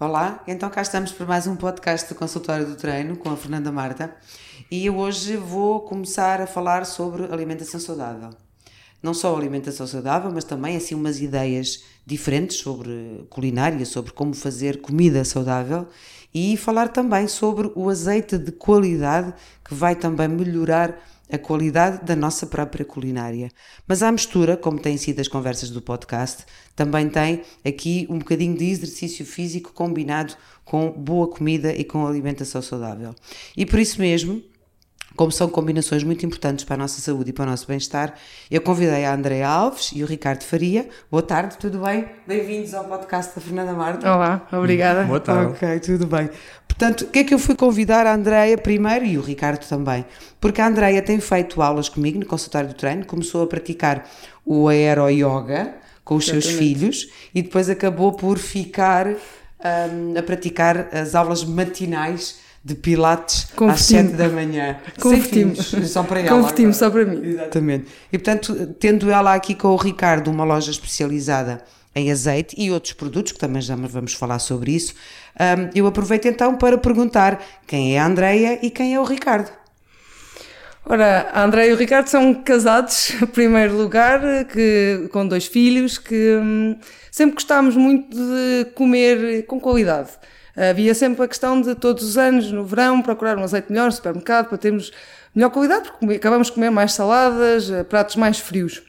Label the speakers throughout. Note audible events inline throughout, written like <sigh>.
Speaker 1: Olá, então cá estamos para mais um podcast do Consultório do Treino com a Fernanda Marta e hoje vou começar a falar sobre alimentação saudável. Não só alimentação saudável, mas também assim umas ideias diferentes sobre culinária, sobre como fazer comida saudável e falar também sobre o azeite de qualidade que vai também melhorar a qualidade da nossa própria culinária. Mas à mistura, como têm sido as conversas do podcast, também tem aqui um bocadinho de exercício físico combinado com boa comida e com alimentação saudável. E por isso mesmo, como são combinações muito importantes para a nossa saúde e para o nosso bem-estar, eu convidei a Andréa Alves e o Ricardo Faria. Boa tarde, tudo bem? Bem-vindos ao podcast da Fernanda Marta.
Speaker 2: Olá, obrigada.
Speaker 3: Boa tarde.
Speaker 1: Ok, tudo bem. Portanto, o que é que eu fui convidar a Andreia primeiro e o Ricardo também? Porque a Andreia tem feito aulas comigo no consultório do treino, começou a praticar o aero yoga com os seus filhos e depois acabou por ficar um, a praticar as aulas matinais de Pilates às 7 da manhã.
Speaker 2: Convertimos.
Speaker 1: Só para ela.
Speaker 2: Convertimos só para mim.
Speaker 1: Exatamente. E portanto, tendo ela aqui com o Ricardo uma loja especializada em azeite e outros produtos, que também já vamos falar sobre isso, um, eu aproveito então para perguntar quem é a Andreia e quem é o Ricardo.
Speaker 2: Ora, a André e o Ricardo são casados, em primeiro lugar, que, com dois filhos, que hum, sempre gostámos muito de comer com qualidade. Havia sempre a questão de todos os anos, no verão, procurar um azeite melhor no supermercado para termos melhor qualidade, porque acabamos de comer mais saladas, eh, pratos mais frios.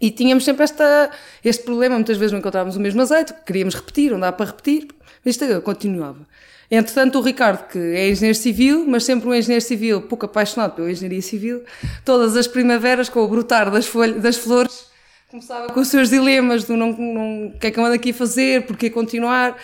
Speaker 2: E tínhamos sempre esta, este problema, muitas vezes não encontrávamos o mesmo azeite, queríamos repetir, não dá para repetir, isto continuava. Entretanto, o Ricardo, que é engenheiro civil, mas sempre um engenheiro civil pouco apaixonado pela engenharia civil, todas as primaveras, com o brotar das, folhas, das flores, começava com os seus dilemas do não, não, o que é que eu ando aqui a fazer, porquê continuar,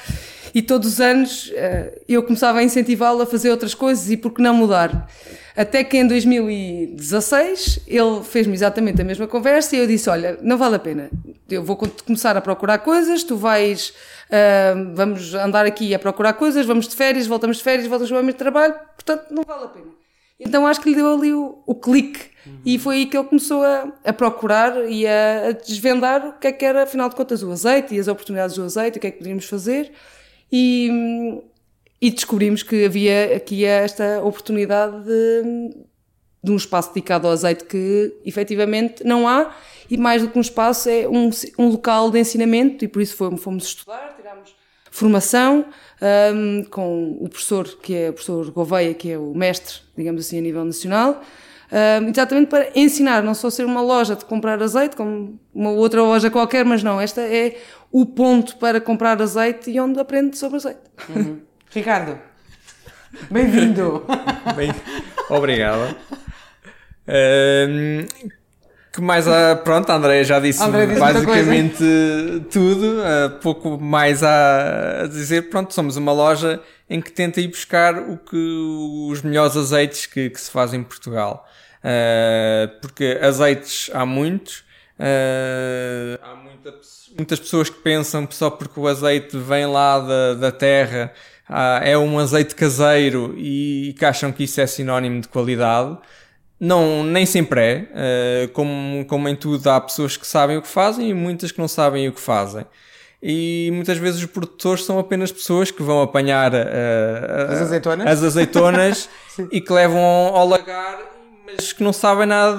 Speaker 2: e todos os anos eh, eu começava a incentivá-lo a fazer outras coisas e por que não mudar. Até que em 2016 ele fez-me exatamente a mesma conversa e eu disse: Olha, não vale a pena, eu vou começar a procurar coisas, tu vais, uh, vamos andar aqui a procurar coisas, vamos de férias, voltamos de férias, voltamos ao mesmo trabalho, portanto não vale a pena. Então acho que lhe deu ali o, o clique uhum. e foi aí que ele começou a, a procurar e a, a, desvendar o que é que era, afinal de contas, o azeite e as oportunidades do azeite, o que é que podíamos fazer. E, e descobrimos que havia aqui esta oportunidade de, de um espaço dedicado ao azeite que efetivamente não há. E mais do que um espaço é um, um local de ensinamento. E por isso fomos, fomos estudar, tiramos formação um, com o professor que é o professor Gouveia, que é o mestre, digamos assim, a nível nacional, um, exatamente para ensinar, não só ser uma loja de comprar azeite, como uma outra loja qualquer, mas não, esta é o ponto para comprar azeite e onde aprende sobre azeite.
Speaker 1: Uhum. <laughs> Ricardo, bem-vindo. <laughs>
Speaker 3: Bem, obrigado. Uh, que mais a. Pronto, a Andrea já disse, disse basicamente tudo. Uh, pouco mais a dizer. Pronto, somos uma loja em que tenta ir buscar o que, os melhores azeites que, que se fazem em Portugal. Uh, porque azeites há muitos. Uh, há muita, muitas pessoas que pensam que só porque o azeite vem lá da, da terra ah, é um azeite caseiro e que acham que isso é sinónimo de qualidade. Não, nem sempre é. Uh, como, como em tudo, há pessoas que sabem o que fazem e muitas que não sabem o que fazem. E muitas vezes os produtores são apenas pessoas que vão apanhar uh,
Speaker 1: as azeitonas,
Speaker 3: as azeitonas <laughs> e que levam ao lagar mas que não sabem nada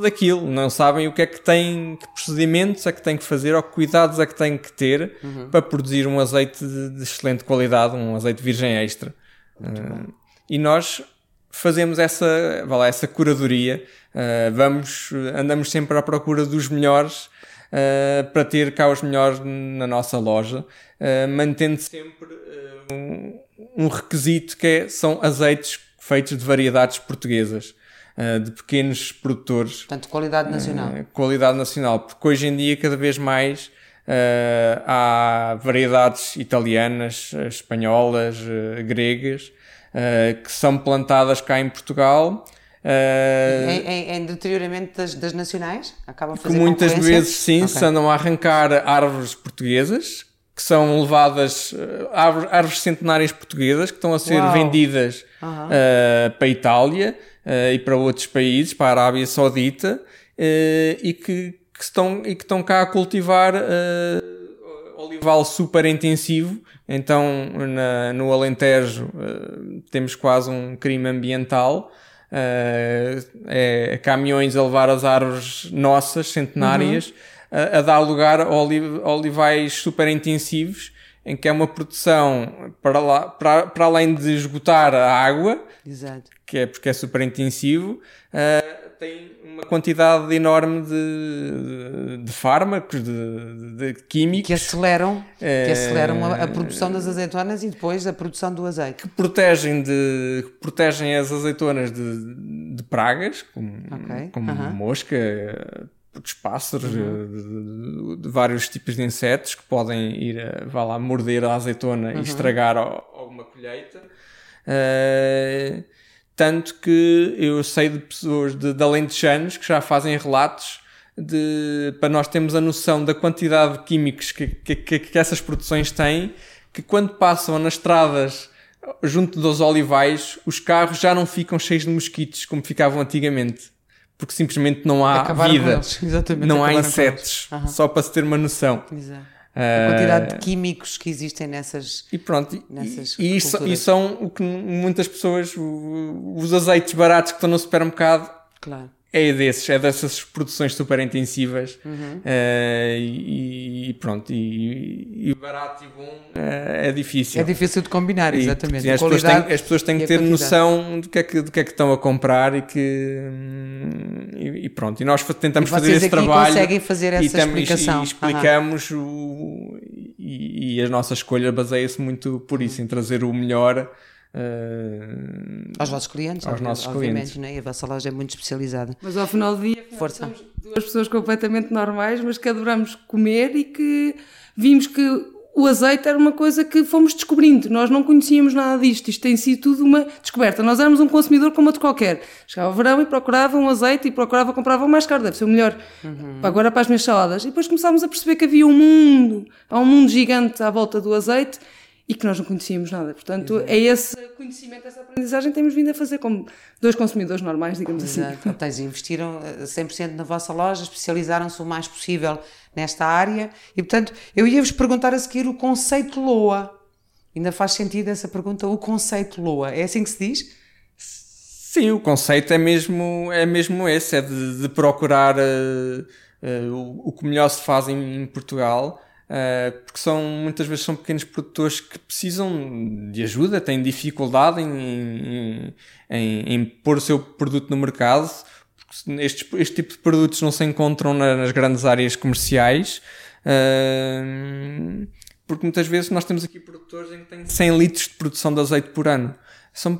Speaker 3: daquilo, não sabem o que é que têm, que procedimentos é que têm que fazer ou que cuidados é que têm que ter uhum. para produzir um azeite de, excelente qualidade, um azeite virgem extra. Uh, e nós fazemos essa, lá, essa curadoria, uh, vamos, andamos sempre à procura dos melhores uh, para ter cá os melhores na nossa loja, mantendo sempre um, um requisito que é, são azeites feitos de variedades portuguesas. Uh, de pequenos produtores.
Speaker 1: Portanto, qualidade nacional. Uh,
Speaker 3: qualidade nacional, porque hoje em dia cada vez mais uh, há variedades italianas, espanholas, gregas, que são plantadas cá em Portugal.
Speaker 1: em, em, em deterioramento das, das, nacionais? Acaba a fazer
Speaker 3: que muitas vezes sim, okay. se andam a arrancar árvores portuguesas, que são levadas, árvores, árvores centenárias portuguesas, que estão a ser Uau. vendidas -huh. para a Itália, uh, e para outros países, para a Arábia Saudita, uh, e, que, que, estão, e que estão cá a cultivar uh, olival super intensivo, Então, na, no Alentejo, temos quase um crime ambiental. Uh, é caminhões a levar as árvores nossas, centenárias, uhum. a, a, dar lugar a olivais super intensivos, em que é uma produção para, lá, para, para além de esgotar a água, Exato. que é porque é super intensivo, uh, tem uma quantidade enorme de, de, de fármacos, de, de, químicos.
Speaker 1: Que aceleram, é, que aceleram a, a, produção das azeitonas e depois a produção do azeite.
Speaker 3: Que protegem, de, protegem as azeitonas de, pragas, como, okay. como mosca, dos pássaros, uhum. de, vários tipos de insetos que podem ir, vá lá, morder a azeitona uhum. e estragar alguma colheita. Uh, tanto que eu sei de pessoas de, de alentejanos que já fazem relatos de, para nós termos a noção da quantidade de químicos que, que, que, que essas produções têm, que quando passam nas estradas junto dos olivais, os carros já não ficam cheios de mosquitos como ficavam antigamente. Porque simplesmente não há Acabaram vida, <laughs> não há insetos, uhum. só para se ter uma noção.
Speaker 1: Exato. A quantidade de químicos que existem nessas.
Speaker 3: E pronto, nessas e, e, e são o que muitas pessoas, os azeites baratos que estão no supermercado, claro é desses, é dessas produções super intensivas uhum. uh, e, e, pronto, e, e, barato e bom uh, é difícil.
Speaker 1: É difícil de combinar, exatamente.
Speaker 3: E, as, pessoas têm, as, pessoas têm, que ter noção do que, é que, do que é que estão a comprar e que e, pronto, e nós tentamos fazer esse trabalho
Speaker 1: conseguem fazer essa explicação.
Speaker 3: e explicamos uhum. o, e, as nossas escolhas baseia-se muito por isso, em trazer o melhor
Speaker 1: Uh, aos vossos clientes,
Speaker 3: aos nossos
Speaker 1: obviamente,
Speaker 3: clientes.
Speaker 1: Né? a vossa loja é muito especializada.
Speaker 2: Mas ao final do dia, Força. somos duas pessoas completamente normais, mas que adoramos comer e que vimos que o azeite era uma coisa que fomos descobrindo. Nós não conhecíamos nada disto. Isto tem sido tudo uma descoberta. Nós éramos um consumidor como outro qualquer. Chegava o verão e procurava um azeite e procurava, comprava o mais caro, deve ser o melhor. Uhum. Agora para as minhas saladas. E depois começámos a perceber que havia um mundo, há um mundo gigante à volta do azeite e que nós não conhecíamos nada. Portanto, Exato. é esse conhecimento, essa aprendizagem que temos vindo a fazer como dois consumidores normais, digamos assim. Exato.
Speaker 1: assim. Vocês investiram 100% eh, na vossa loja, especializaram-se o mais possível nesta área e, portanto, eu ia-vos perguntar a seguir o conceito LOA. Ainda faz sentido essa pergunta, o conceito LOA. É assim que se diz?
Speaker 3: Sim, o conceito é mesmo, é mesmo esse, é de, de procurar uh, uh, o, o, que melhor se faz em, em Portugal Uh, porque são muitas vezes são pequenos produtores que precisam de ajuda, têm dificuldade em, em, em, em pôr o seu produto no mercado. Estes, este tipo de produtos não se encontram nas grandes áreas comerciais. Uh, porque muitas vezes nós temos aqui produtores em que têm 100 litros de produção de azeite por ano. São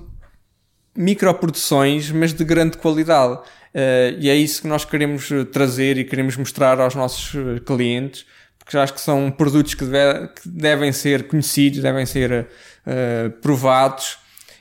Speaker 3: microproduções, mas de grande qualidade. Uh, e é isso que nós queremos trazer e queremos mostrar aos nossos clientes porque acho que são produtos que, deve, que devem ser conhecidos, devem ser uh, provados.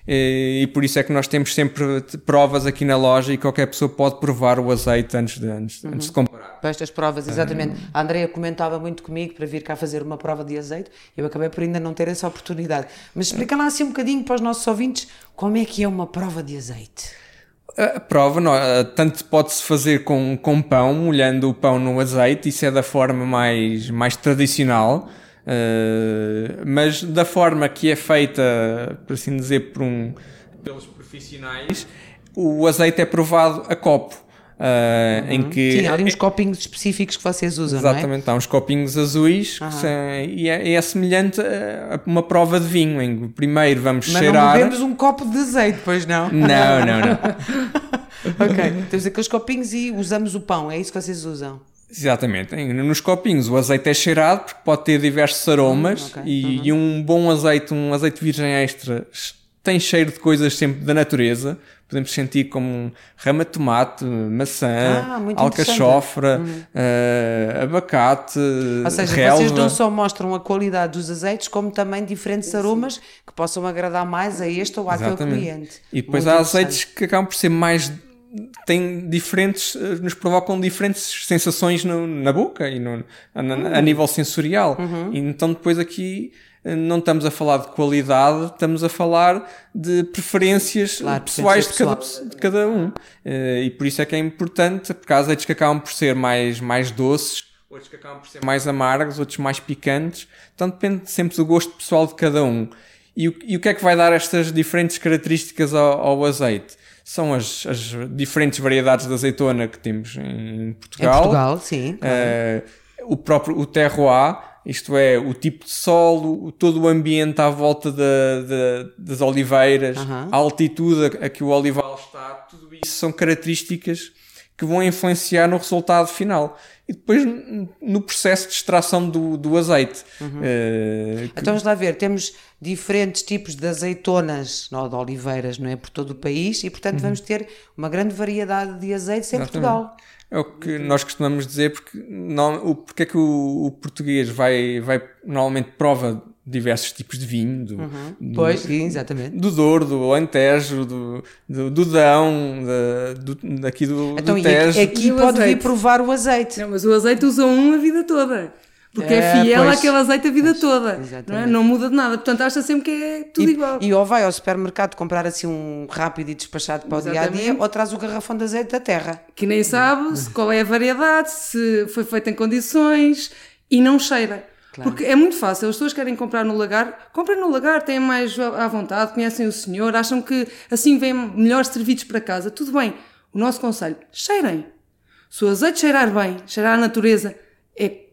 Speaker 3: E, e, por isso é que nós temos sempre provas aqui na loja e qualquer pessoa pode provar o azeite antes de, antes, uhum. antes de comprar.
Speaker 1: Para estas provas, exatamente. Uhum. A Andrea comentava muito comigo para vir cá fazer uma prova de azeite. Eu acabei por ainda não ter essa oportunidade. Mas explica lá assim um bocadinho para os nossos ouvintes como é que é uma prova de azeite.
Speaker 3: A prova, não, tanto pode-se fazer com, com pão, molhando o pão no azeite, isso é da forma mais, mais tradicional, uh, mas da forma que é feita, por assim dizer, por um, pelos profissionais, o azeite é provado a copo. Uh, uhum. em que
Speaker 1: Sim, há ali uns copinhos específicos que vocês usam,
Speaker 3: Exatamente,
Speaker 1: é?
Speaker 3: há uns copinhos azuis uhum. são, e é, é, semelhante a uma prova de vinho, em que primeiro vamos
Speaker 1: Mas
Speaker 3: cheirar...
Speaker 1: Mas não bebemos um copo de azeite, pois não?
Speaker 3: Não, não, não. <laughs> <laughs>
Speaker 1: ok, temos aqueles copinhos e usamos o pão, é isso que vocês usam?
Speaker 3: Exatamente. Nos copinhos o azeite é cheirado porque pode ter diversos aromas okay. e, uhum. e, um bom azeite, um azeite virgem extra, tem cheiro de coisas sempre da natureza podemos sentir como rama de tomate, maçã, ah, alcachofra, uhum. uh, abacate,
Speaker 1: Ou seja, relva. vocês não só mostram a qualidade dos azeites, como também diferentes aromas que possam agradar mais a este ou àquele cliente.
Speaker 3: E depois Muito há azeites que acabam por ser mais têm diferentes, eh, nos provocam diferentes sensações no, na boca e no, a, uhum. a, nível sensorial. Uhum. Então depois aqui não estamos a falar de qualidade, estamos a falar de preferências claro, pessoais de cada, de cada um. Eh, e por isso é que é importante, porque há azeites que acabam por ser mais, mais doces, outros que acabam por ser mais amargos, outros mais picantes. Então depende sempre do gosto pessoal de cada um. E o, e o que é que vai dar estas diferentes características ao, ao azeite? São as, as, diferentes variedades de azeitona que temos em Portugal. Em
Speaker 1: Portugal, sim.
Speaker 3: Claro. Uh, o próprio o terroir, isto é, o tipo de solo, todo o ambiente à volta das oliveiras, a altitude a, a que o olival está, tudo isso são características que vão influenciar no resultado final e depois no processo de extração do, do azeite. Uhum.
Speaker 1: Uh, que... Então vamos lá ver, temos diferentes tipos de azeitonas, não, de oliveiras, não é? Por todo o país e, portanto, uhum. vamos ter uma grande variedade de azeites em Portugal.
Speaker 3: É o que nós costumamos dizer, porque, não, o, porque é que o, o português vai, vai normalmente prova diversos tipos de vinho. Do,
Speaker 1: uhum. do, pois, sim, exatamente.
Speaker 3: Do Douro, do Alentejo, do, do, do Dão, da, do, daqui do,
Speaker 1: então,
Speaker 3: do Tejo.
Speaker 1: Aqui, aqui pode vir provar o azeite.
Speaker 2: Não, mas o azeite usa um a vida toda. Porque é, é fiel pois, àquele azeite a vida pois, toda. Não, é? não, muda de nada. Portanto, acha sempre que é tudo
Speaker 1: e,
Speaker 2: igual.
Speaker 1: E ou vai ao supermercado comprar assim um rápido e despachado para exatamente. o dia a dia, ou traz o garrafão de azeite da terra.
Speaker 2: Que nem sabe qual é a variedade, se foi feito em condições e não cheira. Claro. Porque é muito fácil, as pessoas querem comprar no lagar, comprem no lagar, têm mais à vontade, conhecem o senhor, acham que assim vêm melhores servidos para casa. Tudo bem. O nosso conselho, cheirem. Se o azeite cheirar bem, cheirar a natureza, é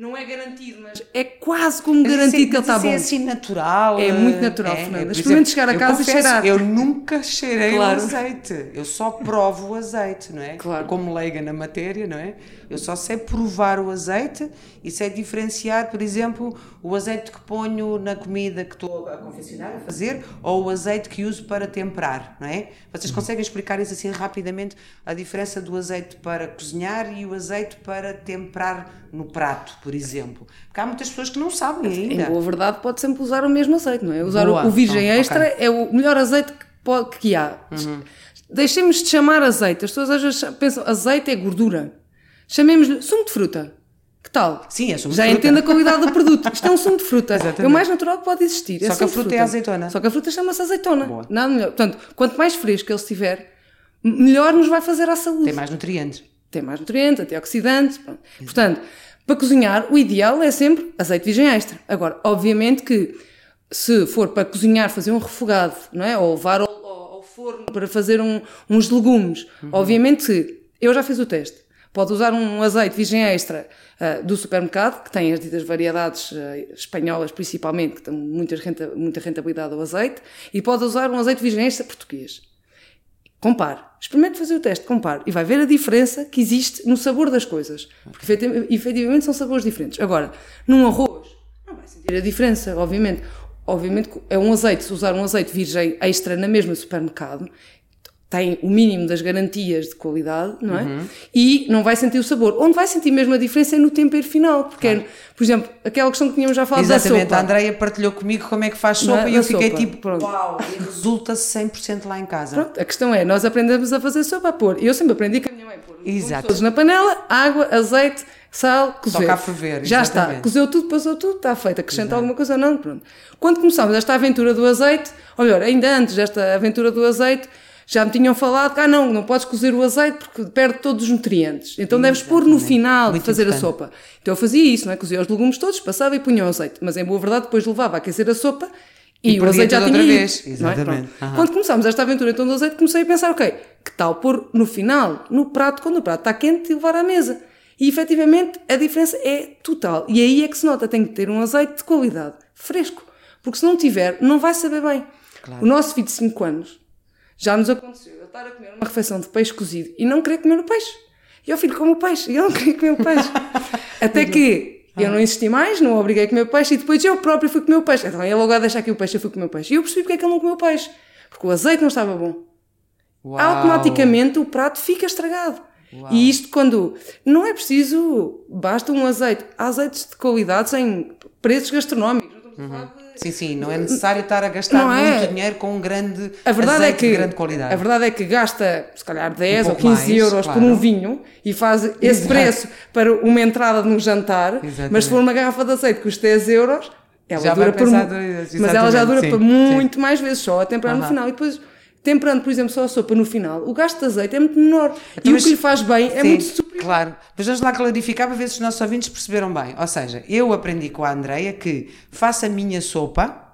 Speaker 2: não é garantido, mas é quase como garantido é, que ele está bom.
Speaker 1: É assim natural.
Speaker 2: É muito natural, é, Fernanda. É, Experimente chegar a casa confesso, e cheirar.
Speaker 1: Eu nunca cheirei claro. o azeite. Eu só provo o azeite, não é?
Speaker 2: Claro.
Speaker 1: Como leiga na matéria, não é? Eu só sei provar o azeite e sei diferenciar, por exemplo, o azeite que ponho na comida que estou a confeccionar, a fazer, ou o azeite que uso para temperar, não é? Vocês conseguem explicar isso assim rapidamente, a diferença do azeite para cozinhar e o azeite para temperar no prato, por exemplo? Porque há muitas pessoas que não sabem ainda.
Speaker 2: Em boa verdade, pode sempre usar o mesmo azeite, não é? Usar boa, o virgem então, extra okay. é o melhor azeite que, pode, que há. Uhum. Deixemos de chamar azeite. As pessoas às vezes pensam azeite é gordura. Chamemos-lhe sumo de fruta. Que tal?
Speaker 1: Sim, é sumo
Speaker 2: Já
Speaker 1: de fruta.
Speaker 2: entende a qualidade do produto. Isto é um sumo de fruta. Exatamente. <laughs> É o mais natural que pode existir.
Speaker 1: É Só
Speaker 2: que
Speaker 1: a fruta, é azeitona.
Speaker 2: Só que a fruta chama-se azeitona. Boa. Nada melhor. Portanto, quanto mais fresco ele estiver, melhor nos vai fazer à saúde.
Speaker 1: Tem mais nutrientes.
Speaker 2: Tem mais nutrientes, antioxidantes. Pronto. Portanto, para cozinhar, o ideal é sempre azeite virgem extra. Agora, obviamente que se for para cozinhar, fazer um refogado, não é? Ou levar ao, ao, ao forno para fazer um, uns legumes, uhum. obviamente que eu já fiz o teste Pode usar um azeite virgem extra uh, do supermercado, que tem as ditas variedades uh, espanholas principalmente, que tem muitas renta, muita rentabilidade ao azeite, e pode usar um azeite virgem extra português. Compare. Experimente fazer o teste, compare. E vai ver a diferença que existe no sabor das coisas. Porque efetivamente são sabores diferentes. Agora, num arroz, não vai sentir a diferença, obviamente. Obviamente é um azeite, se usar um azeite virgem extra na mesma supermercado, tem o mínimo das garantias de qualidade, não é? Uhum. E não vai sentir o sabor. Onde vai sentir mesmo a diferença é no tempero final, porque, claro. é, por exemplo, aquela questão que tínhamos já falado
Speaker 1: Exatamente,
Speaker 2: da sopa.
Speaker 1: a Andreia partilhou comigo como é que faz sopa é? e eu fiquei sopa. tipo, Pronto. uau, e resulta 100% lá em casa.
Speaker 2: Pronto, a questão é, nós aprendemos a fazer sopa a pôr. Eu sempre aprendi com a minha mãe pôr Exato. todos na panela, água, azeite, sal, cozer.
Speaker 1: Só cá ferver,
Speaker 2: Já está, cozeu tudo, passou tudo, está feito. Acrescenta alguma coisa não, pronto. Quando começámos esta aventura do azeite, ou melhor, ainda antes desta aventura do azeite, já me tinham falado que, ah, não, não podes cozer o azeite porque perde todos os nutrientes. Então Sim, deves pôr no final Muito de fazer importante. a sopa. Então eu fazia isso, não é? Cozia os legumes todos, passava e punha o azeite. Mas em boa verdade, depois levava a aquecer a sopa e, e o azeite já tinha
Speaker 1: vez.
Speaker 2: ido.
Speaker 1: Exatamente.
Speaker 2: É? Quando começámos esta aventura então do azeite, comecei a pensar, ok, que tal pôr no final, no prato, quando o prato está quente, e levar à mesa. E efetivamente a diferença é total. E aí é que se nota, tem que ter um azeite de qualidade, fresco. Porque se não tiver, não vai saber bem. Claro. O nosso filho de 5 anos já nos aconteceu eu estar a comer uma refeição de peixe cozido e não querer comer o peixe. E eu filho, como o peixe. E eu não queria comer o peixe. <laughs> Até que eu não insisti mais, não o obriguei a comer o peixe e depois eu próprio fui comer o peixe. Então ele logo a deixar aqui o peixe, eu fui comer o peixe. E eu percebi porque é que ele não comeu o peixe. Porque o azeite não estava bom. Uau. Automaticamente o prato fica estragado. Uau. E isto quando não é preciso, basta um azeite. Há azeites de qualidade sem preços gastronómicos. Não estamos
Speaker 1: uhum. a falar de Sim, sim, não é necessário estar a gastar não é. muito dinheiro com um grande
Speaker 2: a verdade
Speaker 1: é
Speaker 2: que,
Speaker 1: de grande qualidade.
Speaker 2: A verdade é que gasta, se calhar, 10 um ou 15 mais, euros claro. por um vinho e faz esse Exato. preço para uma entrada num jantar, Exatamente. mas se for uma garrafa de azeite que custa 10 euros, ela já dura por... Mas ela já dura sim, por muito sim. mais vezes, só a temperar uh -huh. no final. E depois temperando, por exemplo, só a sopa no final, o gasto de azeite é muito menor. Então, e mas, o que lhe faz bem é sim, muito superior.
Speaker 1: Claro. Mas vamos lá clarificar para ver se os nossos ouvintes perceberam bem. Ou seja, eu aprendi com a Andreia que faço a minha sopa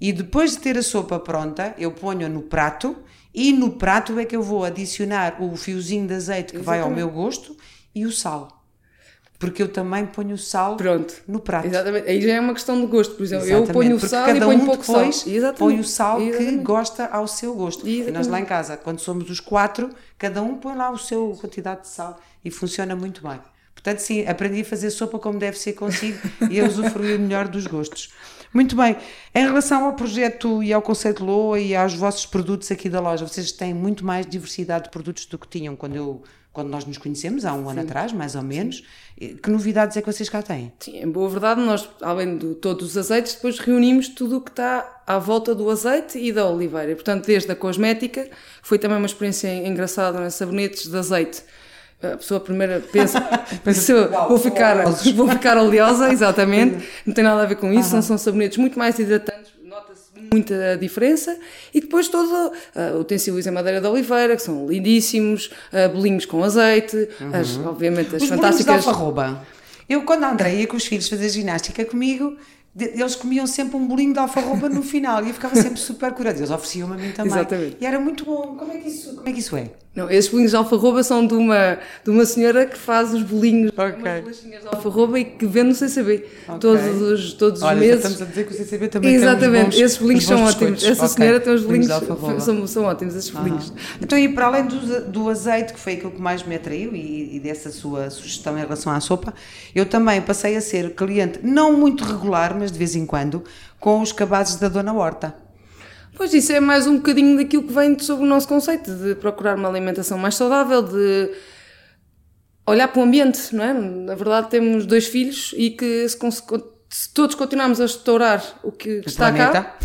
Speaker 1: e depois de ter a sopa pronta, eu ponho no prato e no prato é que eu vou adicionar o fiozinho de azeite que Exatamente. vai ao meu gosto e o sal porque eu também ponho o sal Pronto. no prato.
Speaker 2: Exatamente. Aí já é uma questão de gosto, por exemplo. Exatamente. Eu ponho o sal cada e ponho um pouco depois sal.
Speaker 1: Exatamente. põe o sal Exatamente. que gosta ao seu gosto. Exatamente. E nós lá em casa, quando somos os quatro, cada um põe lá o seu quantidade de sal e funciona muito bem. Portanto, sim, aprendi a fazer sopa como deve ser consigo <laughs> e a usufruir melhor dos gostos. Muito bem. Em relação ao projeto e ao conceito Loa e aos vossos produtos aqui da loja, vocês têm muito mais diversidade de produtos do que tinham quando eu quando nós nos conhecemos, há um Sim. ano atrás, mais ou menos. Que novidades é que vocês cá têm?
Speaker 2: Sim, em boa verdade, nós, além de todos os azeites, depois reunimos tudo o que está à volta do azeite e da oliveira. Portanto, desde a cosmética, foi também uma experiência engraçada, né? sabonetes de azeite. A pessoa primeira pensa, <laughs> pensa vou, ficar, vou ficar oleosa, <laughs> exatamente. Não tem nada a ver com isso, uhum. são sabonetes muito mais hidratantes muita diferença. E depois todo uh, utensílios em madeira de oliveira, que são lindíssimos, uh, bolinhos com azeite, uhum. as, obviamente as
Speaker 1: os
Speaker 2: fantásticas.
Speaker 1: Alfarroba. Eu, quando a André ia com os filhos fazer ginástica comigo, eles comiam sempre um bolinho de alfarroba no final e eu ficava sempre super curiosa. Eles ofereciam-me a mim também. Exatamente. E era muito bom. Como é que isso, como é, que isso é?
Speaker 2: Não, esses bolinhos de alfarroba são de uma, de uma senhora que faz os bolinhos, okay. umas bolachinhas de alfarroba e que vende no CCB okay. todos os, todos
Speaker 1: Olha,
Speaker 2: os meses.
Speaker 1: estamos a dizer que o CCB também
Speaker 2: Exatamente,
Speaker 1: tem
Speaker 2: esses bolinhos são ótimos. Essa okay. senhora tem os bolinhos, são, são ótimos, esses bolinhos.
Speaker 1: Então, e para além do, do azeite, que foi aquilo que mais me atraiu, e, e dessa sua sugestão em relação à sopa, eu também passei a ser cliente, não muito regular, mas de vez em quando, com os cabazes da Dona Horta.
Speaker 2: Pois isso é mais um bocadinho daquilo que vem sobre o nosso conceito de procurar uma alimentação mais saudável, de olhar para o ambiente, não é? Na verdade temos dois filhos e que se, se todos continuarmos a estourar o que o está planeta, cá,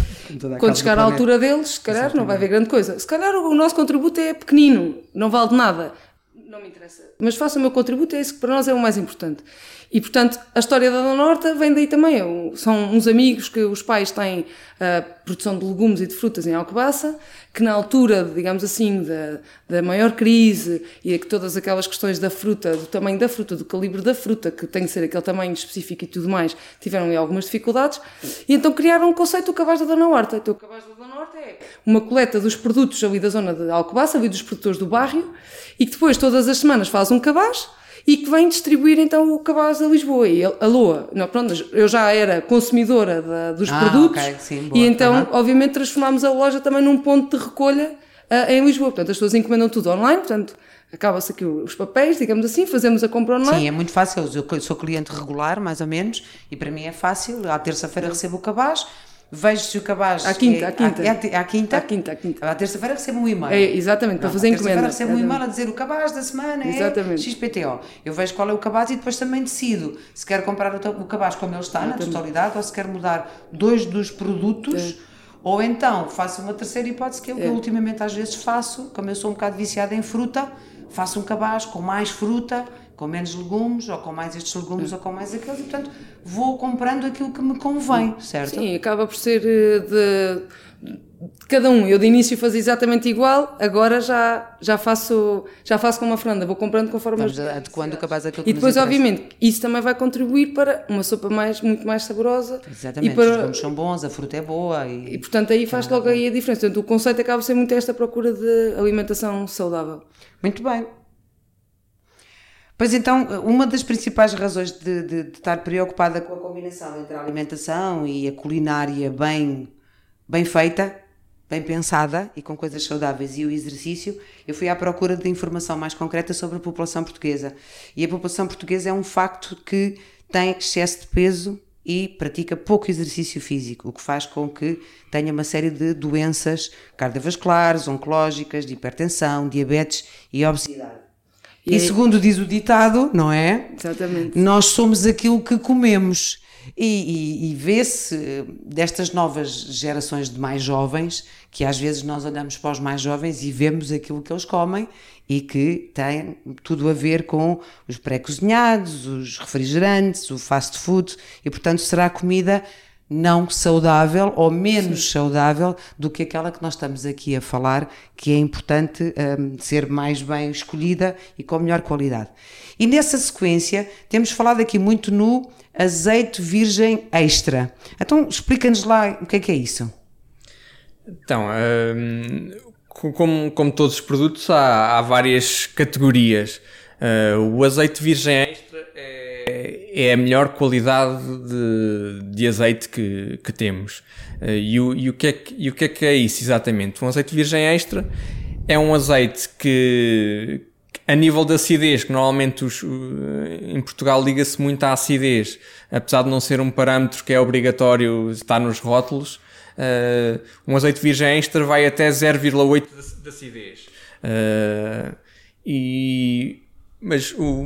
Speaker 2: quando chegar à altura deles, se calhar Exatamente. não vai haver grande coisa. Se calhar o nosso contributo é pequenino, não vale de nada. Não me interessa. Mas faça o meu contributo, é isso que para nós é o mais importante. E, portanto, a história da Dona Horta vem daí também. São uns amigos que os pais têm a produção de legumes e de frutas em Alcobaça, que na altura, digamos assim, da, da maior crise e que todas aquelas questões da fruta, do tamanho da fruta, do calibre da fruta, que tem que ser aquele tamanho específico e tudo mais, tiveram ali algumas dificuldades. E então criaram um conceito do cabaz da Dona Horta. Então, o cabaz da Dona Horta é uma coleta dos produtos ali da zona de Alcobaça, ali dos produtores do bairro, e que depois, todas as semanas, faz um cabaz e que vem distribuir então o cabaz a Lisboa e a Loa. Não, pronto, eu já era consumidora da, dos ah, produtos okay, sim, e então, obviamente, transformámos a loja também num ponto de recolha uh, em Lisboa. Portanto, as pessoas encomendam tudo online, portanto, acaba-se aqui os papéis, digamos assim, fazemos a compra online.
Speaker 1: Sim, é muito fácil. Eu sou cliente regular, mais ou menos, e para mim é fácil. À terça-feira recebo o cabaz vejo se o cabaz.
Speaker 2: À quinta, é, à quinta.
Speaker 1: À, à, quinta?
Speaker 2: À quinta, à quinta.
Speaker 1: À terça-feira recebo um e-mail.
Speaker 2: É, exatamente, para fazer encomenda. À
Speaker 1: terça-feira recebo um e-mail a dizer o cabaz da semana exatamente. é XPTO. Eu vejo qual é o cabaz e depois também decido se quero comprar o, o cabaz como ele está, exatamente. na totalidade, ou se quero mudar dois dos produtos. É. Ou então faço uma terceira hipótese, que é o que é. eu ultimamente às vezes faço, como eu sou um bocado viciada em fruta, faço um cabaz com mais fruta com menos legumes, ou com mais estes legumes, ou com mais aqueles, e portanto vou comprando aquilo que me convém, certo?
Speaker 2: Sim, acaba por ser eh, de, de cada um. Eu de início fazia exatamente igual, agora já, já, faço, já faço com uma franda, vou comprando conforme
Speaker 1: Vamos as adequando capaz aquilo que
Speaker 2: E depois, obviamente, isso também vai contribuir para uma sopa mais, muito mais saborosa.
Speaker 1: Exatamente,
Speaker 2: e para...
Speaker 1: os legumes são bons, a fruta é boa. E,
Speaker 2: e portanto aí faz logo aí a diferença. Portanto, o conceito acaba por ser muito esta procura de alimentação saudável.
Speaker 1: Muito bem. Pois então, uma das principais razões de, de, de, estar preocupada com a combinação entre a alimentação e a culinária bem, bem feita, bem pensada e com coisas saudáveis e o exercício, eu fui à procura de informação mais concreta sobre a população portuguesa. E a população portuguesa é um facto que tem excesso de peso e pratica pouco exercício físico, o que faz com que tenha uma série de doenças cardiovasculares, oncológicas, de hipertensão, diabetes e obesidade. E, e segundo diz o ditado, não é?
Speaker 2: Exatamente.
Speaker 1: Nós somos aquilo que comemos. E, e, e vê-se destas novas gerações de mais jovens que às vezes nós olhamos para os mais jovens e vemos aquilo que eles comem e que tem tudo a ver com os pré-cozinhados, os refrigerantes, o fast food e portanto será comida não saudável ou menos Sim. saudável do que aquela que nós estamos aqui a falar, que é importante um, ser mais bem escolhida e com melhor qualidade. E nessa sequência, temos falado aqui muito no azeite virgem extra. Então, explica-nos lá o que é que é isso.
Speaker 3: Então, um, como, como todos os produtos, há, há várias categorias. Uh, o azeite virgem extra é, é a melhor qualidade de, de azeite que, que temos. Uh, e, o, e, o que é que, e o que é que é isso exatamente? Um azeite virgem extra é um azeite que, a nível de acidez, que normalmente os, em Portugal liga-se muito à acidez, apesar de não ser um parâmetro que é obrigatório estar nos rótulos, uh, um azeite virgem extra vai até 0,8 de, de acidez. Uh, e, mas o,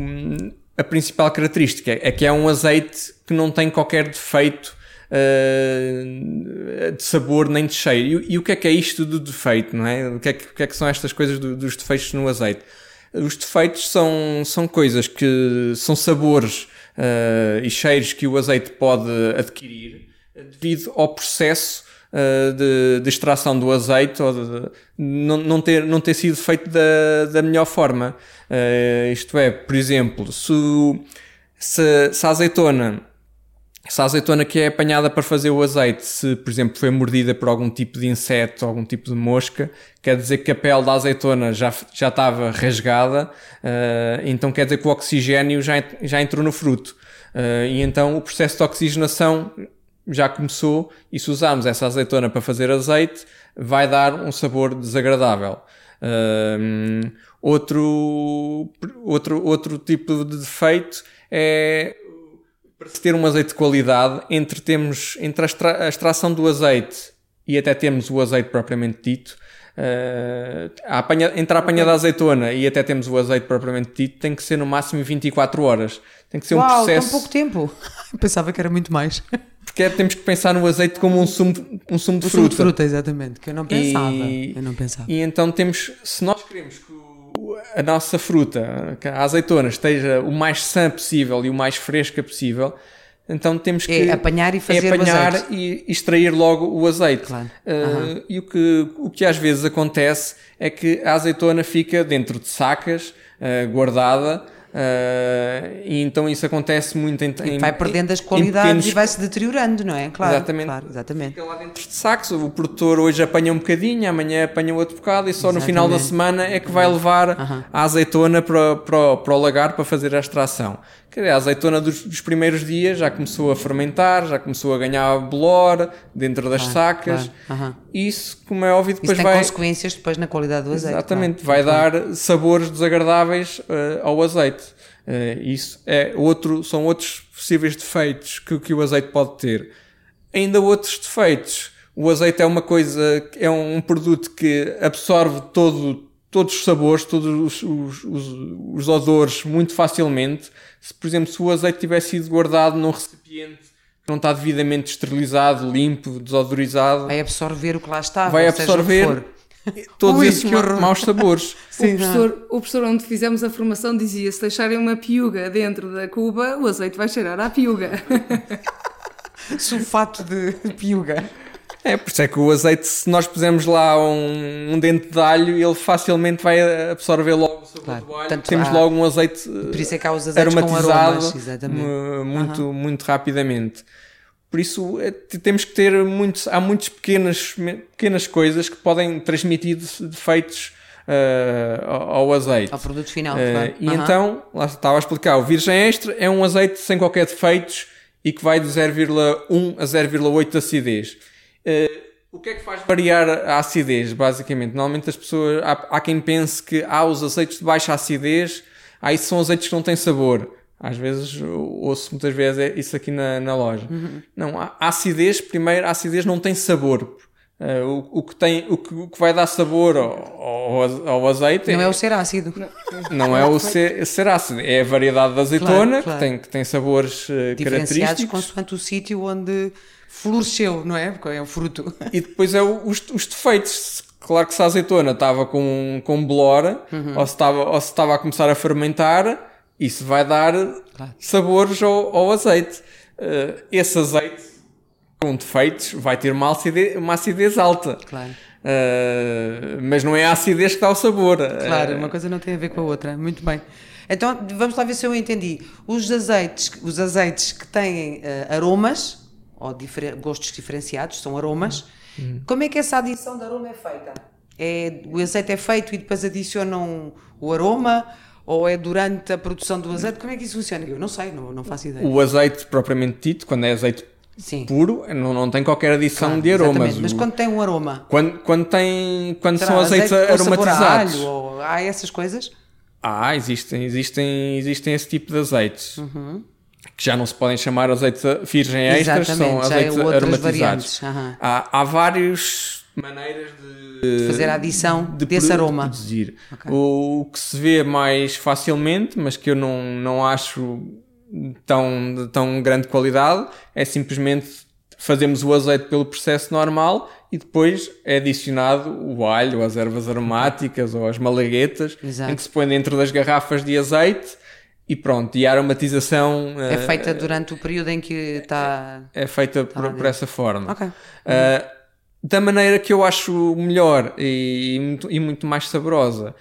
Speaker 3: a principal característica é que é um azeite que não tem qualquer defeito uh, de sabor nem de cheiro. E, e, o que é que é isto do defeito, não é? O que é que, que, é que são estas coisas do, dos defeitos no azeite? Os defeitos são, são coisas que são sabores uh, e cheiros que o azeite pode adquirir devido ao processo uh, de, de, extração do azeite ou de, não, não, ter, não ter sido feito da, da melhor forma. Uh, isto é, por exemplo, se, se, se a azeitona se a azeitona que é apanhada para fazer o azeite, se por exemplo foi mordida por algum tipo de inseto, algum tipo de mosca, quer dizer que a pele da azeitona já, já estava rasgada, uh, então quer dizer que o oxigênio já, já entrou no fruto. Uh, e então o processo de oxigenação já começou e se usarmos essa azeitona para fazer azeite, vai dar um sabor desagradável. Uh, outro, outro, outro tipo de defeito é para se ter um azeite de qualidade, entre, temos, entre a, extra, a extração do azeite e até temos o azeite propriamente dito, uh, a apanha, entre a apanha da azeitona e até temos o azeite propriamente dito, tem que ser no máximo 24 horas. Tem que ser
Speaker 1: Uau,
Speaker 3: um processo.
Speaker 1: tão pouco tempo. <laughs> Pensava que era muito mais.
Speaker 3: Porque é, temos que pensar no azeite como um sumo, um sumo de
Speaker 1: o
Speaker 3: fruta. Sumo
Speaker 1: de fruta, exatamente. Que eu não pensava. E, eu não pensava.
Speaker 3: E então temos, se nós queremos que a nossa fruta, a azeitona, esteja o mais sã possível e o mais fresca possível, então temos que
Speaker 1: é apanhar e fazer
Speaker 3: é apanhar e extrair logo o azeite. Claro. Uh, E o que, o que às vezes acontece é que a azeitona fica dentro de sacas, uh, guardada, Uh, e então isso acontece muito em,
Speaker 1: vai perdendo as qualidades pequenos... e vai se deteriorando, não é? Claro, exatamente. Claro, exatamente.
Speaker 3: Fica lá dentro de sacos, o produtor hoje apanha um bocadinho, amanhã apanha outro bocado e só exatamente. no final da semana é que vai levar uhum. a azeitona para, para, para o lagar para fazer a extração. A azeitona dos, dos, primeiros dias já começou a fermentar, já começou a ganhar bolor dentro das sacas. Claro. Uhum. Isso, como é óbvio, depois
Speaker 1: Isso
Speaker 3: vai.
Speaker 1: tem consequências depois na qualidade do azeite.
Speaker 3: Exatamente, claro. vai dar sabores desagradáveis uh, ao azeite. Uh, isso é outro, são outros possíveis defeitos que, que o azeite pode ter. Ainda outros defeitos. O azeite é uma coisa, é um produto que absorve todo, todos os sabores, todos os, os, os, os odores muito facilmente. Se, por exemplo, se o azeite tivesse sido guardado num recipiente que não está devidamente esterilizado, limpo, desodorizado,
Speaker 1: vai absorver o que lá está,
Speaker 3: vai absorver <laughs> todos Ui, esses maus sabores. <laughs>
Speaker 2: Sim, o, professor, o professor onde fizemos a formação dizia: se deixarem uma piuga dentro da cuba, o azeite vai cheirar à piuga. <laughs>
Speaker 1: Sulfato de piuga.
Speaker 3: É, por isso é que o azeite, se nós pusermos lá um, um dente de alho, ele facilmente vai absorver logo sabor claro. Tanto Temos há, logo um azeite por isso é que há os aromatizado aromas, muito, uhum. muito rapidamente. Por isso é, temos que ter muitos, há muitas pequenas, pequenas coisas que podem transmitir defeitos uh, ao azeite.
Speaker 1: Ao produto final, uh, claro.
Speaker 3: E uhum. então, lá estava a explicar, o virgem extra é um azeite sem qualquer defeitos e que vai de 0,1 a 0,8 de acidez. Uh, o que é que faz variar a acidez, basicamente? Normalmente as pessoas, há, há quem pense que há ah, os azeites de baixa acidez, ah, isso são azeites que não têm sabor. Às vezes ouço muitas vezes é isso aqui na, na loja. Uhum. Não, a acidez, primeiro, a acidez não tem sabor. Uh, o, o, que tem, o que, o que vai dar sabor ao, ao, ao azeite
Speaker 1: não é, é, o ser ácido
Speaker 3: não, <laughs> não é o ser, ser, ácido é a variedade da azeitona claro, claro. Que, tem, que tem sabores uh, característicos
Speaker 1: consoante o sítio onde floresceu, não é? Porque é o fruto. <laughs>
Speaker 3: E depois é os, os defeitos. Claro que se a azeitona estava com, com blora, uhum. ou, se estava, ou se estava a começar a fermentar, isso vai dar claro. sabores ao, ao azeite. Uh, esse azeite, com defeitos vai ter uma acidez, uma acidez alta.
Speaker 1: Claro.
Speaker 3: Uh, mas não é a acidez que dá o sabor.
Speaker 1: Claro, uh, uma coisa não tem a ver com a outra. Muito bem. Então vamos lá ver se eu entendi. Os azeites, os azeites que têm aromas ou difer gostos diferenciados, são aromas. Uhum. Como é que essa adição de aroma é feita? É, o azeite é feito e depois adicionam o aroma? Ou é durante a produção do azeite? Como é que isso funciona? Eu não sei, não, não faço ideia.
Speaker 3: O azeite propriamente dito, quando é azeite Sim. puro, não, não tem qualquer adição claro, de aromas.
Speaker 1: Mas quando tem um aroma?
Speaker 3: Quando, quando, tem, quando são azeites azeite aromatizados.
Speaker 1: Alho, ou, há essas coisas?
Speaker 3: Ah, existem, existem, existem esse tipo de azeites. Uhum. Que já não se podem chamar azeites virgem extras, são azeites é aromatizados. Uhum. Há, há várias maneiras de,
Speaker 1: de, fazer a adição de desse aroma.
Speaker 3: Produzir. Okay. O que se vê mais facilmente, mas que eu não, não acho tão, de tão grande qualidade, é simplesmente fazemos o azeite pelo processo normal e depois é adicionado o alho, as ervas aromáticas ou as malaguetas, Exato. em que se põe dentro das garrafas de azeite e pronto, e a aromatização
Speaker 1: é feita uh, durante o período em que está.
Speaker 3: É, é feita tá por, por, essa forma. Okay. Uh, da maneira que eu acho melhor e, e, muito, e muito mais saborosa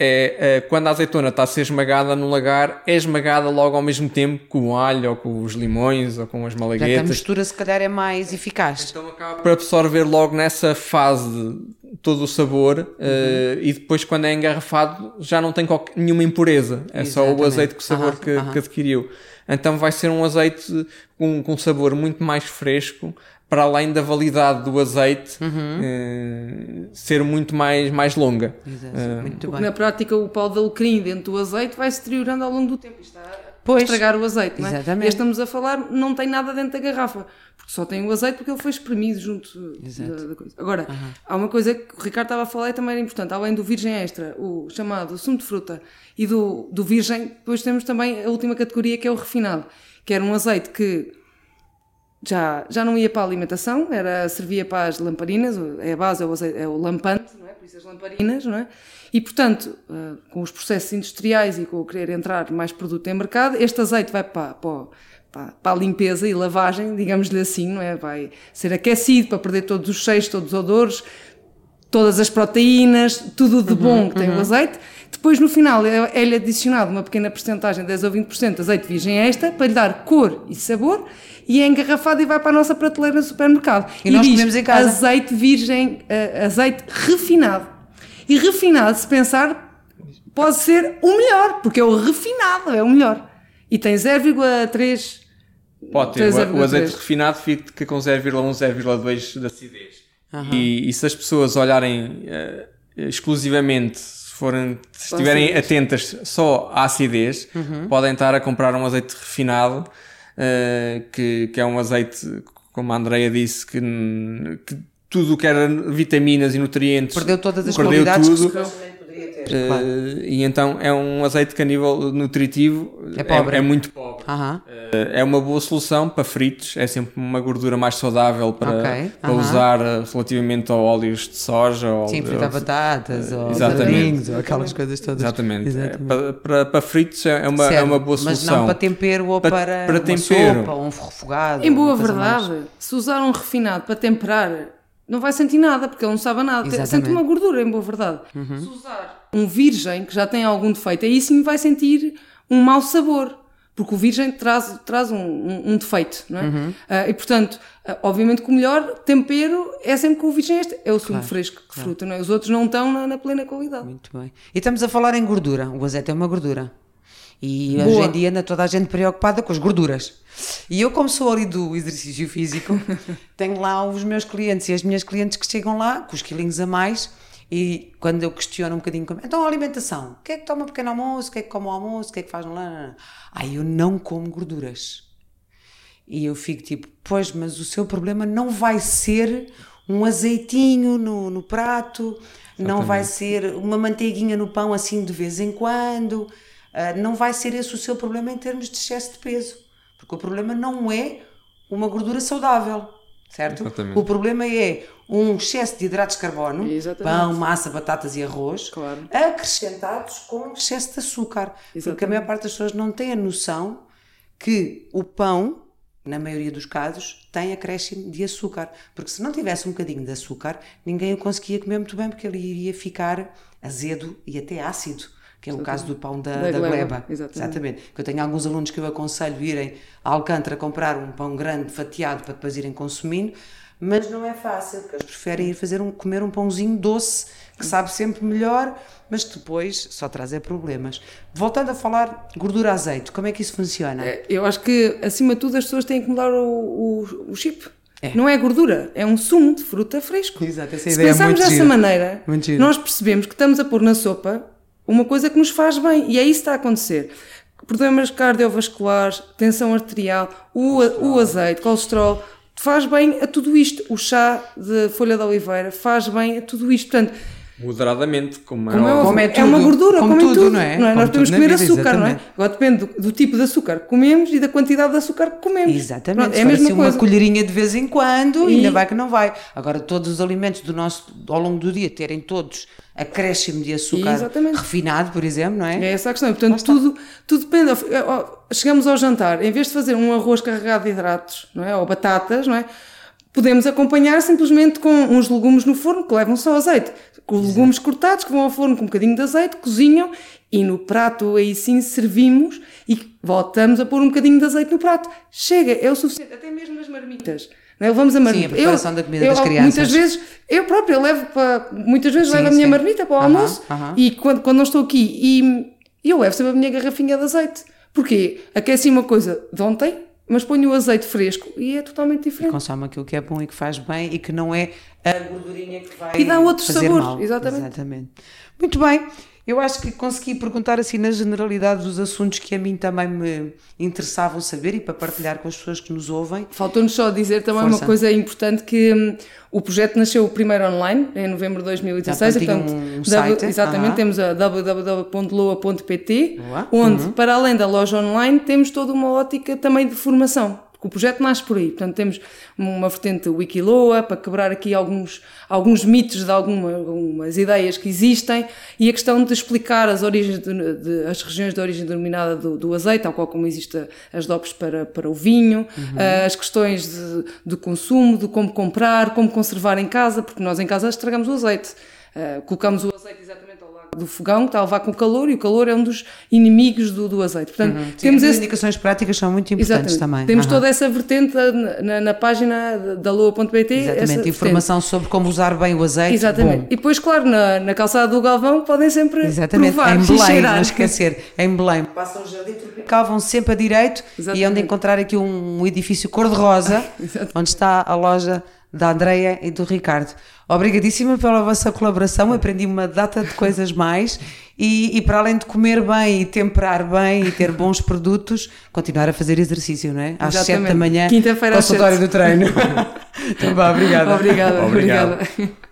Speaker 3: é, é, quando a azeitona está a ser esmagada no lagar, é esmagada logo ao mesmo tempo com o alho ou com os limões ou com as malaguetas. a
Speaker 1: mistura se calhar é mais eficaz.
Speaker 3: Então acaba por absorver logo nessa fase todo o sabor uhum. uh, e depois quando é engarrafado já não tem qualquer, nenhuma impureza. É Exatamente. só o azeite com o sabor que, que, adquiriu. Então vai ser um azeite com, com um sabor muito mais fresco, para além da validade do azeite uhum. uh, ser muito mais, mais longa.
Speaker 2: Exato, uh, muito bem. Na prática, o pau de alecrim dentro do azeite vai se deteriorando ao longo do tempo. Está pois, a estragar o azeite, não é? Exatamente. E estamos a falar, não tem nada dentro da garrafa, porque só tem o azeite porque ele foi espremido junto da, da, coisa. Agora, uhum. há uma coisa que o Ricardo estava a falar e também era importante, além do virgem extra, o chamado sumo de fruta, e do, do virgem, depois temos também a última categoria que é o refinado, que era um azeite que já, já não ia para a alimentação, era, servia para as lamparinas, é a base, é o, é o lampante, não é? por isso as lamparinas, não é? E, portanto, uh, com os processos industriais e com o querer entrar mais produto em mercado, este azeite vai para, para, para, para a limpeza e lavagem, digamos-lhe assim, não é? Vai ser aquecido para perder todos os cheios, todos os odores, todas as proteínas, tudo de bom uhum, que tem uhum. o azeite. Depois, no final, é, é-lhe adicionado uma pequena porcentagem, 10 ou 20% de azeite virgem extra, para lhe dar cor e sabor e é engarrafado e vai para a nossa prateleira no supermercado.
Speaker 1: E, e nós diz, comemos em casa.
Speaker 2: azeite virgem, uh, azeite refinado. E refinado, se pensar, pode ser o melhor, porque é o refinado, é o melhor. E tem 0,3...
Speaker 3: Pode ter, o azeite refinado fica com 0,1, 0,2 de acidez. Uhum. E, e, se as pessoas olharem uh, exclusivamente, forem, se estiverem atentas só à acidez, uhum. podem estar a comprar um azeite refinado uh, que, que é um azeite, como a Andrea disse, que, que tudo o que era vitaminas e nutrientes
Speaker 1: perdeu todas as perdeu qualidades tudo.
Speaker 3: que Uh, claro. E então é um azeite que a nível nutritivo é, pobre. é, é muito pobre. Uh é uma boa solução para fritos, é sempre uma gordura mais saudável para, okay. para usar relativamente a óleos de soja. Ou,
Speaker 1: Sim, fritar batatas, ou exatamente. ou aquelas coisas todas.
Speaker 3: Exatamente. exatamente. Para, para, para, fritos é uma, é uma boa solução.
Speaker 1: Mas não para tempero ou para, para, para tempero. sopa, ou um refogado.
Speaker 2: Em boa verdade, mais... se usar um refinado para temperar não vai sentir nada, porque ele não sabe nada. Exatamente. Sente uma gordura, em boa verdade. Uhum. Se usar um virgem que já tem algum defeito, aí sim vai sentir um mau sabor. Porque o virgem traz, traz um, um, um defeito, não é? Uhum. Uh, e portanto, uh, obviamente que o melhor tempero é sempre com o virgem este, é o sumo claro, fresco de claro. fruta, não é? Os outros não estão na, na, plena qualidade.
Speaker 1: Muito bem. E estamos a falar em gordura. O azeite é uma gordura. E Boa. hoje em dia anda toda a gente preocupada com as gorduras. E eu, como sou ali do exercício físico, <laughs> tenho lá os meus clientes e as minhas clientes que chegam lá com os quilinhos a mais e quando eu questiono um bocadinho então a alimentação, o que é que toma pequeno almoço, o que é que come o almoço, o que é que faz lá, aí eu não como gorduras. E eu fico tipo, pois, mas o seu problema não vai ser um azeitinho no, no prato, não vai ser uma manteiguinha no pão assim de vez em quando, não vai ser esse o seu problema em termos de excesso de peso. Porque o problema não é uma gordura saudável, certo? Exatamente. O problema é um excesso de hidratos de carbono, Exatamente. pão, massa, batatas e arroz, claro. acrescentados com excesso de açúcar. Exatamente. Porque a maior parte das pessoas não tem a noção que o pão na maioria dos casos, tem acréscimo de açúcar. Porque se não tivesse um bocadinho de açúcar, ninguém o conseguia comer muito bem, porque ele iria ficar azedo e até ácido. Que é o caso do pão da, da, da gleba. gleba. Exatamente. Exatamente. Que eu tenho alguns alunos que eu aconselho irem a Alcântara comprar um pão grande, fatiado, para depois irem consumindo, mas não é fácil, porque eles preferem ir fazer um, comer um pãozinho doce, que sabe sempre melhor, mas depois só traz é problemas. Voltando a falar gordura azeite, como é que isso funciona? É,
Speaker 2: eu acho que, acima de tudo, as pessoas têm que mudar o, o, o chip. É. Não é gordura, é um sumo de fruta fresco.
Speaker 1: Exato, essa
Speaker 2: Se
Speaker 1: ideia
Speaker 2: pensarmos
Speaker 1: é
Speaker 2: dessa maneira, nós percebemos que estamos a pôr na sopa uma coisa que nos faz bem, e é isso que está a acontecer. Problemas cardiovasculares, tensão arterial, o, o azeite, colesterol, faz bem a tudo isto. O chá de folha de oliveira faz bem a tudo isto. Portanto,
Speaker 3: Moderadamente, como,
Speaker 2: como,
Speaker 3: é,
Speaker 2: como é, tudo, é uma gordura, como, como tudo, tudo, não é? Não é? Nós temos que comer açúcar, exatamente. não é? Agora depende do, do, tipo de açúcar que comemos e da quantidade de açúcar que comemos.
Speaker 1: Exatamente. Pronto, é a mesma coisa. uma colherinha de vez em quando, e... ainda vai que não vai. Agora, todos os alimentos do nosso, ao longo do dia terem todos acréscimo de açúcar Exatamente. refinado, por exemplo, não é?
Speaker 2: É essa a questão. Portanto, tudo, tudo depende. Chegamos ao jantar, em vez de fazer um arroz carregado de hidratos, não é? Ou batatas, não é? Podemos acompanhar simplesmente com uns legumes no forno que levam só azeite. Com legumes cortados que vão ao forno com um bocadinho de azeite, cozinham e no prato aí sim servimos e voltamos a pôr um bocadinho de azeite no prato. Chega, é o suficiente, até mesmo nas marmitas. Não é? Levamos a marmita.
Speaker 1: Sim, a preparação eu, da comida eu, das crianças.
Speaker 2: Muitas vezes, eu própria levo para, muitas vezes sim, levo a minha sim. marmita para o almoço uh -huh, uh -huh. e quando, quando não estou aqui e eu levo sempre a minha garrafinha de azeite. Porquê? Aqueci uma coisa de ontem, mas ponho o azeite fresco e é totalmente diferente. E
Speaker 1: consome aquilo que é bom e que faz bem e que não é a gordurinha que vai
Speaker 2: E dá outro sabor,
Speaker 1: mal.
Speaker 2: exatamente.
Speaker 1: exatamente. Muito bem, eu acho que consegui perguntar assim na generalidade dos assuntos que a mim também me interessavam saber e para partilhar com as pessoas que nos ouvem.
Speaker 2: Faltou-nos só dizer também Força. uma coisa importante que hum, o projeto nasceu primeiro online, em novembro de 2016.
Speaker 1: Já portanto, um site.
Speaker 2: Exatamente, temos a www.loa.pt, onde, uhum. para além da loja online, temos toda uma ótica também de formação porque o projeto nasce por aí. Portanto, temos uma vertente Wikiloa para quebrar aqui alguns, alguns mitos de alguma, algumas ideias que existem e a questão de explicar as origens, de, de, as regiões de origem denominada do, do, azeite, tal qual como existe as DOPs para, para o vinho, uhum. as questões de, de consumo, de como comprar, como conservar em casa, porque nós em casa estragamos o azeite. Uh, colocamos o azeite exatamente do fogão, que está a levar com calor, e o calor é um dos inimigos do, do azeite. Portanto,
Speaker 1: uhum. temos Sim, as indicações práticas são muito importantes exatamente. também.
Speaker 2: Temos uhum. toda essa vertente na, na, na página da lua.pt.
Speaker 1: Exatamente, informação vertente. sobre como usar bem o azeite.
Speaker 2: Exatamente. Bom. E depois, claro, na, na calçada do Galvão podem sempre Exatamente. provar,
Speaker 1: em Belém, não esquecer, em Belém. Passam o jardim tropical, vão sempre a direito Exatamente. e é onde encontrar aqui um, um edifício cor-de-rosa, <laughs> onde está a loja da Andreia e do Ricardo. Obrigadíssima pela vossa colaboração, aprendi uma data de coisas mais e, e, para além de comer bem e temperar bem e ter bons produtos, continuar a fazer exercício, não é? Às Exatamente. 7 da manhã,
Speaker 2: quinta-feira
Speaker 1: consultório do treino. <laughs> então vá, obrigada.
Speaker 2: Obrigada, obrigada. obrigada.